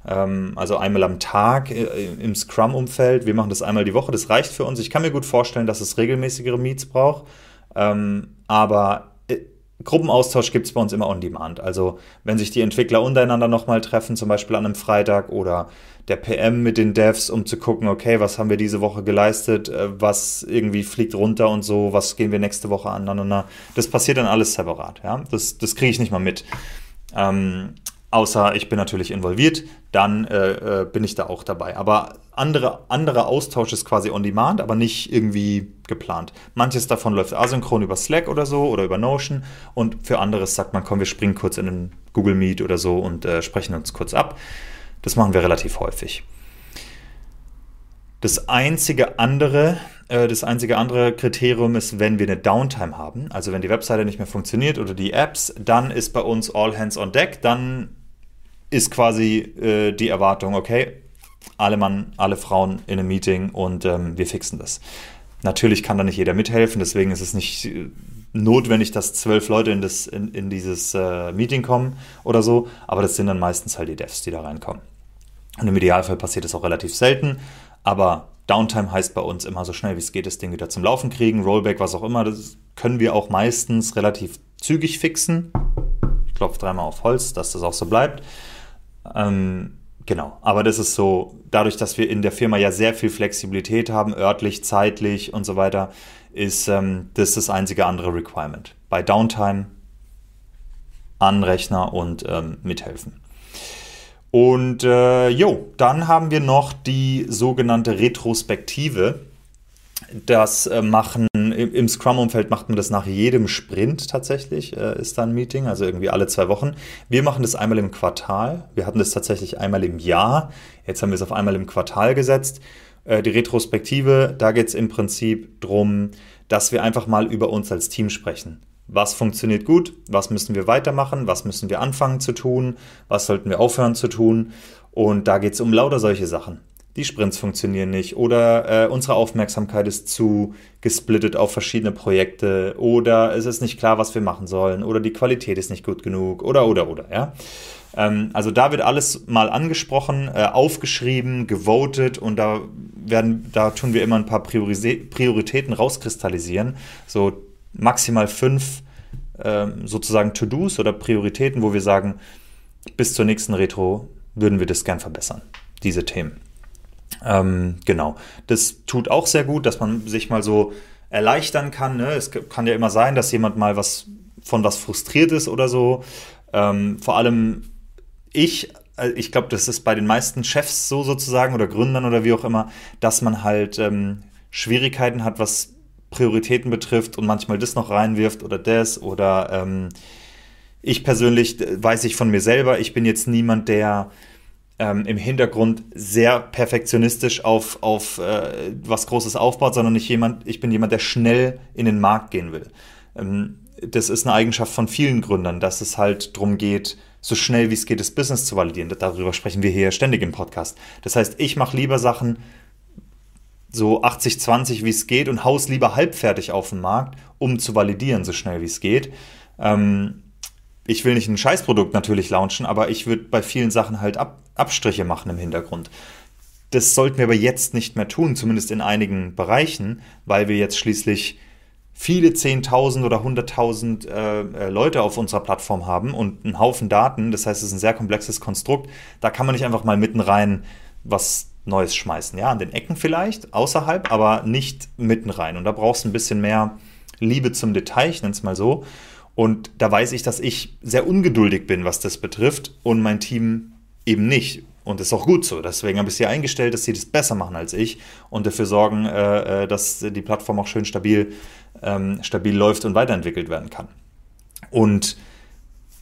Ähm, also einmal am Tag äh, im Scrum-Umfeld. Wir machen das einmal die Woche. Das reicht für uns. Ich kann mir gut vorstellen, dass es regelmäßigere Meets braucht. Ähm, aber Gruppenaustausch gibt es bei uns immer on demand. Also wenn sich die Entwickler untereinander nochmal treffen, zum Beispiel an einem Freitag oder der PM mit den Devs, um zu gucken, okay, was haben wir diese Woche geleistet, äh, was irgendwie fliegt runter und so, was gehen wir nächste Woche aneinander. Das passiert dann alles separat, ja. Das, das kriege ich nicht mal mit. Ähm, außer ich bin natürlich involviert, dann äh, äh, bin ich da auch dabei. Aber andere, anderer Austausch ist quasi on demand, aber nicht irgendwie geplant. Manches davon läuft asynchron über Slack oder so oder über Notion und für anderes sagt man, komm, wir springen kurz in einen Google Meet oder so und äh, sprechen uns kurz ab. Das machen wir relativ häufig. Das einzige andere, äh, das einzige andere Kriterium ist, wenn wir eine Downtime haben, also wenn die Webseite nicht mehr funktioniert oder die Apps, dann ist bei uns all hands on deck, dann ist quasi äh, die Erwartung, okay, alle Mann, alle Frauen in einem Meeting und ähm, wir fixen das. Natürlich kann da nicht jeder mithelfen, deswegen ist es nicht äh, notwendig, dass zwölf Leute in, das, in, in dieses äh, Meeting kommen oder so, aber das sind dann meistens halt die Devs, die da reinkommen. Und im Idealfall passiert es auch relativ selten. Aber Downtime heißt bei uns immer so schnell wie es geht, das Ding wieder zum Laufen kriegen, Rollback, was auch immer. Das können wir auch meistens relativ zügig fixen. Ich klopfe dreimal auf Holz, dass das auch so bleibt. Ähm, genau, aber das ist so, dadurch, dass wir in der Firma ja sehr viel Flexibilität haben, örtlich, zeitlich und so weiter, ist ähm, das das einzige andere Requirement. Bei Downtime an Rechner und ähm, mithelfen. Und äh, jo, dann haben wir noch die sogenannte Retrospektive. Das äh, machen im Scrum-Umfeld macht man das nach jedem Sprint tatsächlich, äh, ist da ein Meeting, also irgendwie alle zwei Wochen. Wir machen das einmal im Quartal. Wir hatten das tatsächlich einmal im Jahr. Jetzt haben wir es auf einmal im Quartal gesetzt. Äh, die Retrospektive, da geht es im Prinzip darum, dass wir einfach mal über uns als Team sprechen was funktioniert gut, was müssen wir weitermachen, was müssen wir anfangen zu tun, was sollten wir aufhören zu tun. Und da geht es um lauter solche Sachen. Die Sprints funktionieren nicht oder äh, unsere Aufmerksamkeit ist zu gesplittet auf verschiedene Projekte oder es ist nicht klar, was wir machen sollen oder die Qualität ist nicht gut genug oder oder oder, ja. Ähm, also da wird alles mal angesprochen, äh, aufgeschrieben, gewotet und da werden, da tun wir immer ein paar Prioritäten rauskristallisieren. So maximal fünf ähm, sozusagen To-Dos oder Prioritäten, wo wir sagen, bis zur nächsten Retro würden wir das gern verbessern, diese Themen. Ähm, genau. Das tut auch sehr gut, dass man sich mal so erleichtern kann. Ne? Es kann ja immer sein, dass jemand mal was von was frustriert ist oder so. Ähm, vor allem ich, äh, ich glaube, das ist bei den meisten Chefs so sozusagen oder Gründern oder wie auch immer, dass man halt ähm, Schwierigkeiten hat, was Prioritäten betrifft und manchmal das noch reinwirft oder das oder ähm, ich persönlich weiß ich von mir selber, ich bin jetzt niemand, der ähm, im Hintergrund sehr perfektionistisch auf, auf äh, was Großes aufbaut, sondern nicht jemand, ich bin jemand, der schnell in den Markt gehen will. Ähm, das ist eine Eigenschaft von vielen Gründern, dass es halt darum geht, so schnell wie es geht, das Business zu validieren. Darüber sprechen wir hier ständig im Podcast. Das heißt, ich mache lieber Sachen, so 80-20, wie es geht und haus lieber halbfertig auf den Markt, um zu validieren, so schnell wie es geht. Ähm, ich will nicht ein Scheißprodukt natürlich launchen, aber ich würde bei vielen Sachen halt Ab Abstriche machen im Hintergrund. Das sollten wir aber jetzt nicht mehr tun, zumindest in einigen Bereichen, weil wir jetzt schließlich viele 10.000 oder 100.000 äh, äh, Leute auf unserer Plattform haben und einen Haufen Daten. Das heißt, es ist ein sehr komplexes Konstrukt. Da kann man nicht einfach mal mitten rein was Neues schmeißen. Ja, an den Ecken vielleicht, außerhalb, aber nicht mitten rein. Und da brauchst du ein bisschen mehr Liebe zum Detail, ich nenne es mal so. Und da weiß ich, dass ich sehr ungeduldig bin, was das betrifft und mein Team eben nicht. Und das ist auch gut so. Deswegen habe ich sie eingestellt, dass sie das besser machen als ich und dafür sorgen, äh, äh, dass die Plattform auch schön stabil, ähm, stabil läuft und weiterentwickelt werden kann. Und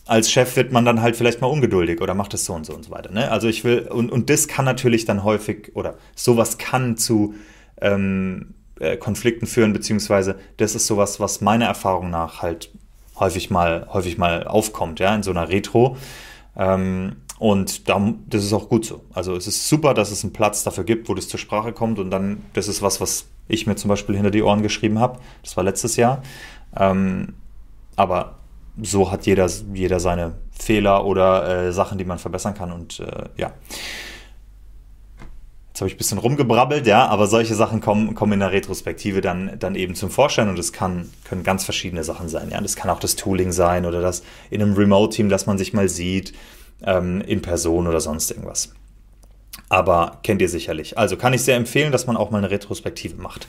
als Chef wird man dann halt vielleicht mal ungeduldig oder macht es so und so und so weiter. Ne? Also ich will, und, und das kann natürlich dann häufig, oder sowas kann zu ähm, äh, Konflikten führen, beziehungsweise das ist sowas, was meiner Erfahrung nach halt häufig mal, häufig mal aufkommt, ja, in so einer Retro. Ähm, und da, das ist auch gut so. Also es ist super, dass es einen Platz dafür gibt, wo das zur Sprache kommt. Und dann, das ist was, was ich mir zum Beispiel hinter die Ohren geschrieben habe. Das war letztes Jahr. Ähm, aber so hat jeder, jeder seine Fehler oder äh, Sachen, die man verbessern kann. Und äh, ja. Jetzt habe ich ein bisschen rumgebrabbelt, ja, aber solche Sachen kommen, kommen in der Retrospektive dann, dann eben zum Vorschein und es kann, können ganz verschiedene Sachen sein. Ja. Das kann auch das Tooling sein oder das in einem Remote-Team, dass man sich mal sieht, ähm, in Person oder sonst irgendwas. Aber kennt ihr sicherlich. Also kann ich sehr empfehlen, dass man auch mal eine Retrospektive macht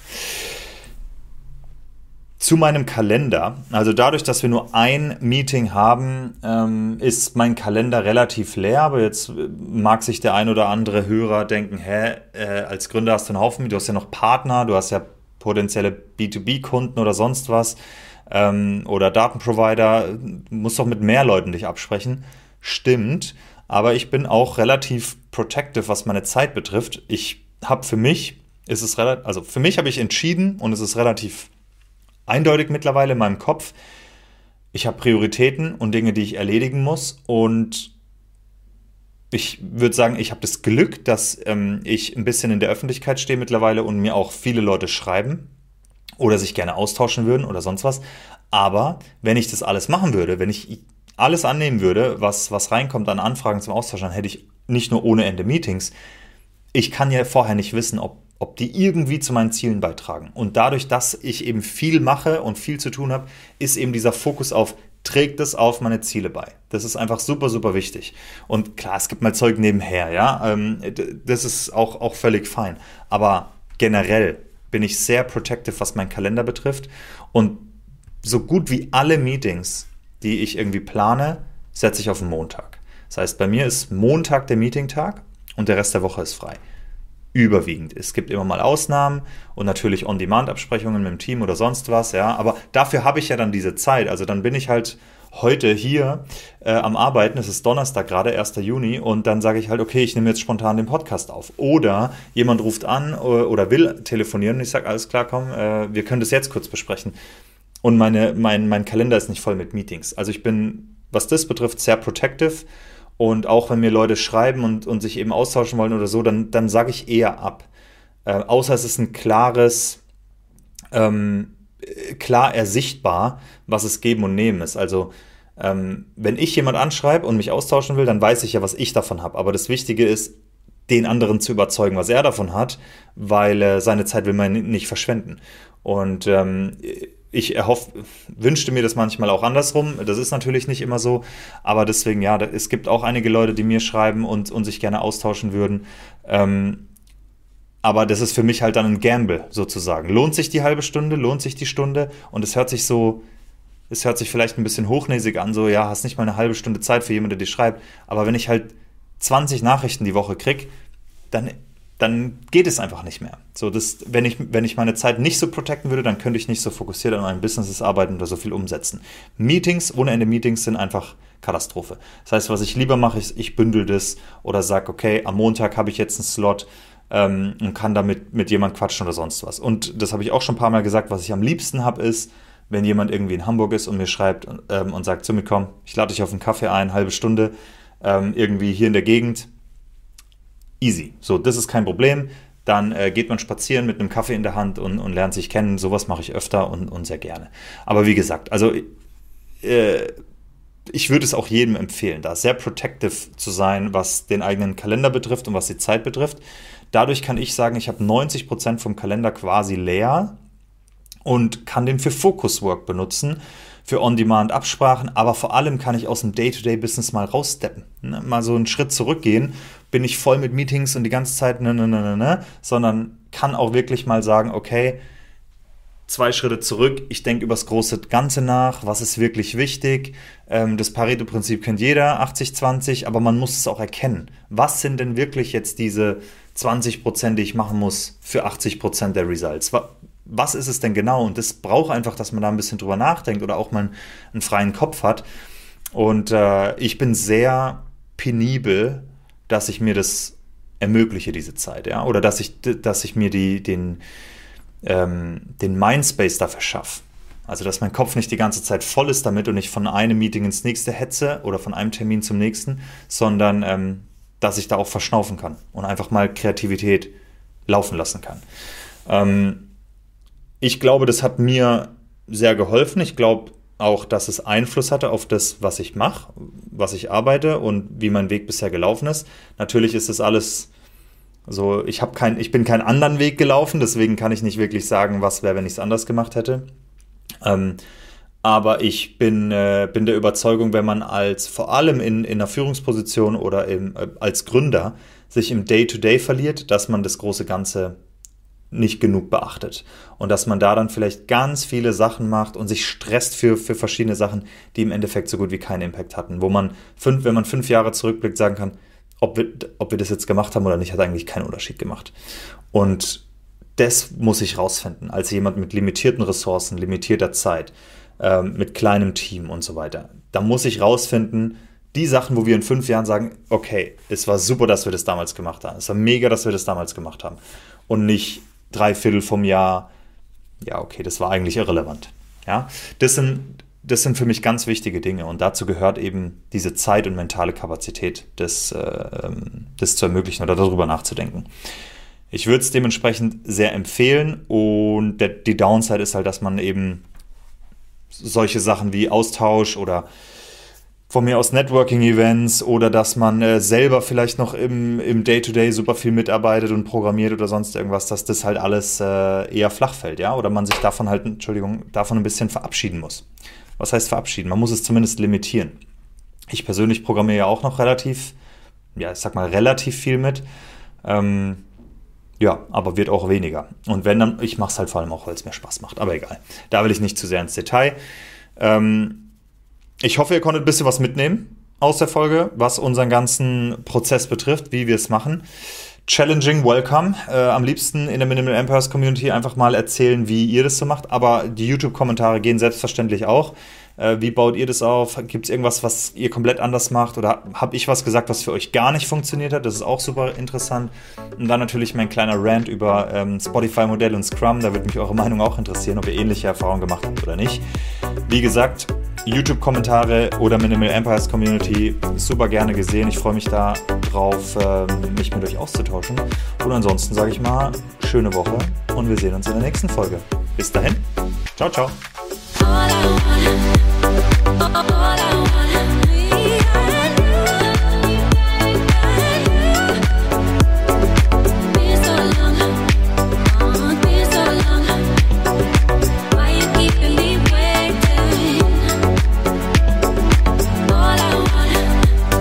zu meinem Kalender. Also dadurch, dass wir nur ein Meeting haben, ähm, ist mein Kalender relativ leer. Aber jetzt äh, mag sich der ein oder andere Hörer denken, hä, äh, als Gründer hast du einen Haufen, du hast ja noch Partner, du hast ja potenzielle B2B-Kunden oder sonst was ähm, oder Datenprovider, du musst doch mit mehr Leuten dich absprechen. Stimmt, aber ich bin auch relativ protective, was meine Zeit betrifft. Ich habe für mich, ist es relativ, also für mich habe ich entschieden und es ist relativ eindeutig mittlerweile in meinem Kopf. Ich habe Prioritäten und Dinge, die ich erledigen muss. Und ich würde sagen, ich habe das Glück, dass ähm, ich ein bisschen in der Öffentlichkeit stehe mittlerweile und mir auch viele Leute schreiben oder sich gerne austauschen würden oder sonst was. Aber wenn ich das alles machen würde, wenn ich alles annehmen würde, was, was reinkommt an Anfragen zum Austausch, dann hätte ich nicht nur ohne Ende Meetings. Ich kann ja vorher nicht wissen, ob ob die irgendwie zu meinen Zielen beitragen. Und dadurch, dass ich eben viel mache und viel zu tun habe, ist eben dieser Fokus auf, trägt es auf meine Ziele bei. Das ist einfach super, super wichtig. Und klar, es gibt mal Zeug nebenher, ja. Ähm, das ist auch, auch völlig fein. Aber generell bin ich sehr protective, was meinen Kalender betrifft. Und so gut wie alle Meetings, die ich irgendwie plane, setze ich auf den Montag. Das heißt, bei mir ist Montag der Meetingtag und der Rest der Woche ist frei überwiegend. Es gibt immer mal Ausnahmen und natürlich On-Demand-Absprechungen mit dem Team oder sonst was, ja. Aber dafür habe ich ja dann diese Zeit. Also dann bin ich halt heute hier äh, am Arbeiten, es ist Donnerstag gerade, 1. Juni, und dann sage ich halt, okay, ich nehme jetzt spontan den Podcast auf. Oder jemand ruft an äh, oder will telefonieren und ich sage, alles klar, komm, äh, wir können das jetzt kurz besprechen. Und meine, mein, mein Kalender ist nicht voll mit Meetings. Also ich bin, was das betrifft, sehr protective und auch wenn mir Leute schreiben und, und sich eben austauschen wollen oder so, dann, dann sage ich eher ab. Äh, außer es ist ein klares, ähm, klar ersichtbar, was es geben und nehmen ist. Also ähm, wenn ich jemand anschreibe und mich austauschen will, dann weiß ich ja, was ich davon habe. Aber das Wichtige ist, den anderen zu überzeugen, was er davon hat, weil äh, seine Zeit will man nicht verschwenden. Und ähm, ich erhoff, wünschte mir das manchmal auch andersrum. Das ist natürlich nicht immer so. Aber deswegen, ja, es gibt auch einige Leute, die mir schreiben und, und sich gerne austauschen würden. Ähm, aber das ist für mich halt dann ein Gamble sozusagen. Lohnt sich die halbe Stunde? Lohnt sich die Stunde? Und es hört sich so, es hört sich vielleicht ein bisschen hochnäsig an, so, ja, hast nicht mal eine halbe Stunde Zeit für jemanden, der dir schreibt. Aber wenn ich halt 20 Nachrichten die Woche krieg, dann dann geht es einfach nicht mehr. So, das, wenn, ich, wenn ich meine Zeit nicht so protecten würde, dann könnte ich nicht so fokussiert an meinem Business arbeiten oder so viel umsetzen. Meetings, ohne Ende Meetings sind einfach Katastrophe. Das heißt, was ich lieber mache, ist, ich bündel das oder sage, okay, am Montag habe ich jetzt einen Slot ähm, und kann damit mit jemand quatschen oder sonst was. Und das habe ich auch schon ein paar Mal gesagt, was ich am liebsten habe, ist, wenn jemand irgendwie in Hamburg ist und mir schreibt ähm, und sagt, zu mir komm, ich lade dich auf einen Kaffee ein, halbe Stunde, ähm, irgendwie hier in der Gegend, easy. So, das ist kein Problem. Dann äh, geht man spazieren mit einem Kaffee in der Hand und, und lernt sich kennen. Sowas mache ich öfter und, und sehr gerne. Aber wie gesagt, also äh, ich würde es auch jedem empfehlen, da sehr protective zu sein, was den eigenen Kalender betrifft und was die Zeit betrifft. Dadurch kann ich sagen, ich habe 90% vom Kalender quasi leer und kann den für Focus Work benutzen für On-Demand-Absprachen, aber vor allem kann ich aus dem Day-to-Day-Business mal raussteppen. Ne? Mal so einen Schritt zurückgehen, bin ich voll mit Meetings und die ganze Zeit ne, ne, ne, ne, ne, sondern kann auch wirklich mal sagen, okay, zwei Schritte zurück, ich denke über das große Ganze nach, was ist wirklich wichtig. Ähm, das Pareto-Prinzip kennt jeder, 80-20, aber man muss es auch erkennen. Was sind denn wirklich jetzt diese 20 Prozent, die ich machen muss für 80 Prozent der Results? Was ist es denn genau? Und das braucht einfach, dass man da ein bisschen drüber nachdenkt oder auch mal einen freien Kopf hat. Und äh, ich bin sehr penibel, dass ich mir das ermögliche, diese Zeit, ja, oder dass ich, dass ich mir die, den, ähm, den Mindspace dafür schaffe. Also, dass mein Kopf nicht die ganze Zeit voll ist damit und ich von einem Meeting ins nächste hetze oder von einem Termin zum nächsten, sondern ähm, dass ich da auch verschnaufen kann und einfach mal Kreativität laufen lassen kann. Ähm, ich glaube, das hat mir sehr geholfen. Ich glaube auch, dass es Einfluss hatte auf das, was ich mache, was ich arbeite und wie mein Weg bisher gelaufen ist. Natürlich ist das alles so, ich kein, ich bin keinen anderen Weg gelaufen, deswegen kann ich nicht wirklich sagen, was wäre, wenn ich es anders gemacht hätte. Ähm, aber ich bin, äh, bin der Überzeugung, wenn man als vor allem in, in einer Führungsposition oder im, äh, als Gründer sich im Day-to-Day -Day verliert, dass man das große Ganze nicht genug beachtet. Und dass man da dann vielleicht ganz viele Sachen macht und sich stresst für, für verschiedene Sachen, die im Endeffekt so gut wie keinen Impact hatten. Wo man fünf, wenn man fünf Jahre zurückblickt, sagen kann, ob wir, ob wir das jetzt gemacht haben oder nicht, hat eigentlich keinen Unterschied gemacht. Und das muss ich rausfinden, als jemand mit limitierten Ressourcen, limitierter Zeit, ähm, mit kleinem Team und so weiter. Da muss ich rausfinden, die Sachen, wo wir in fünf Jahren sagen, okay, es war super, dass wir das damals gemacht haben. Es war mega, dass wir das damals gemacht haben. Und nicht drei Viertel vom Jahr, ja, okay, das war eigentlich irrelevant. Ja, das sind, das sind für mich ganz wichtige Dinge und dazu gehört eben diese Zeit und mentale Kapazität, das, äh, das zu ermöglichen oder darüber nachzudenken. Ich würde es dementsprechend sehr empfehlen und der, die Downside ist halt, dass man eben solche Sachen wie Austausch oder von mir aus Networking-Events oder dass man äh, selber vielleicht noch im, im Day-to-Day super viel mitarbeitet und programmiert oder sonst irgendwas, dass das halt alles äh, eher flach fällt, ja, oder man sich davon halt, Entschuldigung, davon ein bisschen verabschieden muss. Was heißt verabschieden? Man muss es zumindest limitieren. Ich persönlich programmiere ja auch noch relativ, ja, ich sag mal relativ viel mit. Ähm, ja, aber wird auch weniger. Und wenn dann, ich mache es halt vor allem auch, weil es mir Spaß macht. Aber egal. Da will ich nicht zu sehr ins Detail. Ähm, ich hoffe, ihr konntet ein bisschen was mitnehmen aus der Folge, was unseren ganzen Prozess betrifft, wie wir es machen. Challenging Welcome. Äh, am liebsten in der Minimal Empires Community einfach mal erzählen, wie ihr das so macht. Aber die YouTube-Kommentare gehen selbstverständlich auch. Äh, wie baut ihr das auf? Gibt es irgendwas, was ihr komplett anders macht? Oder habe ich was gesagt, was für euch gar nicht funktioniert hat? Das ist auch super interessant. Und dann natürlich mein kleiner Rant über ähm, Spotify-Modell und Scrum. Da würde mich eure Meinung auch interessieren, ob ihr ähnliche Erfahrungen gemacht habt oder nicht. Wie gesagt, YouTube-Kommentare oder Minimal Empires Community super gerne gesehen. Ich freue mich da drauf, ähm, mich mit euch auszutauschen. Und ansonsten sage ich mal, schöne Woche und wir sehen uns in der nächsten Folge. Bis dahin, ciao, ciao. All I wanna, all I wanna